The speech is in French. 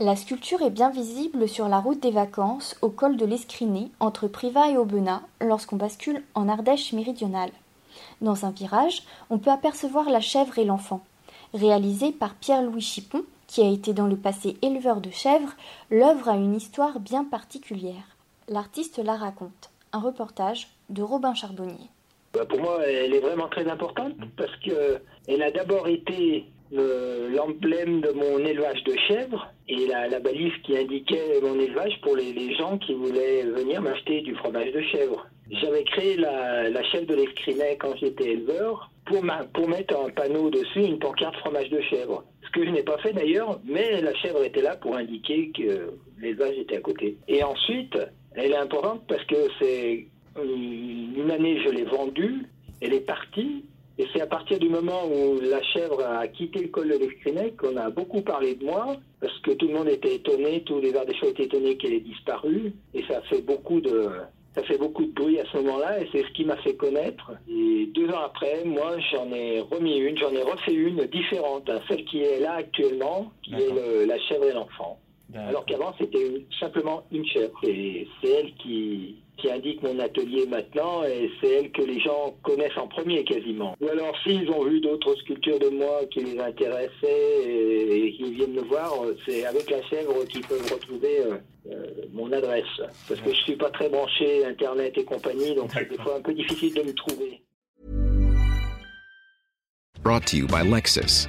La sculpture est bien visible sur la route des vacances au col de l'Escriné entre Privas et Aubenas lorsqu'on bascule en Ardèche méridionale. Dans un virage, on peut apercevoir la chèvre et l'enfant. Réalisée par Pierre-Louis Chipon, qui a été dans le passé éleveur de chèvres, l'œuvre a une histoire bien particulière. L'artiste la raconte. Un reportage de Robin Charbonnier. Bah, pour moi, elle est vraiment très importante parce qu'elle a d'abord été l'emblème de mon élevage de chèvres et la, balise qui indiquait mon élevage pour les, gens qui voulaient venir m'acheter du fromage de chèvre. J'avais créé la, la chèvre de l'Escrinet quand j'étais éleveur pour, pour mettre un panneau dessus, une pancarte fromage de chèvre. Ce que je n'ai pas fait d'ailleurs, mais la chèvre était là pour indiquer que l'élevage était à côté. Et ensuite, elle est importante parce que c'est une année je l'ai vendue, elle est partie, et c'est à partir du moment où la chèvre a quitté le col de l'Escrinec qu'on a beaucoup parlé de moi, parce que tout le monde était étonné, tous les Ardéchois étaient étonnés qu'elle ait disparu, et ça fait beaucoup de, ça fait beaucoup de bruit à ce moment-là, et c'est ce qui m'a fait connaître. Et deux ans après, moi, j'en ai remis une, j'en ai refait une différente, hein, celle qui est là actuellement, qui est la chèvre et l'enfant. Alors qu'avant, c'était simplement une chèvre. Et c'est elle qui, qui indique mon atelier maintenant et c'est elle que les gens connaissent en premier quasiment. Ou alors s'ils ont vu d'autres sculptures de moi qui les intéressaient et, qui viennent me voir, c'est avec la chèvre qu'ils peuvent retrouver euh, euh, mon adresse. Parce que je suis pas très branché Internet et compagnie, donc c'est des fois un peu difficile de me trouver. Brought to you by Lexus.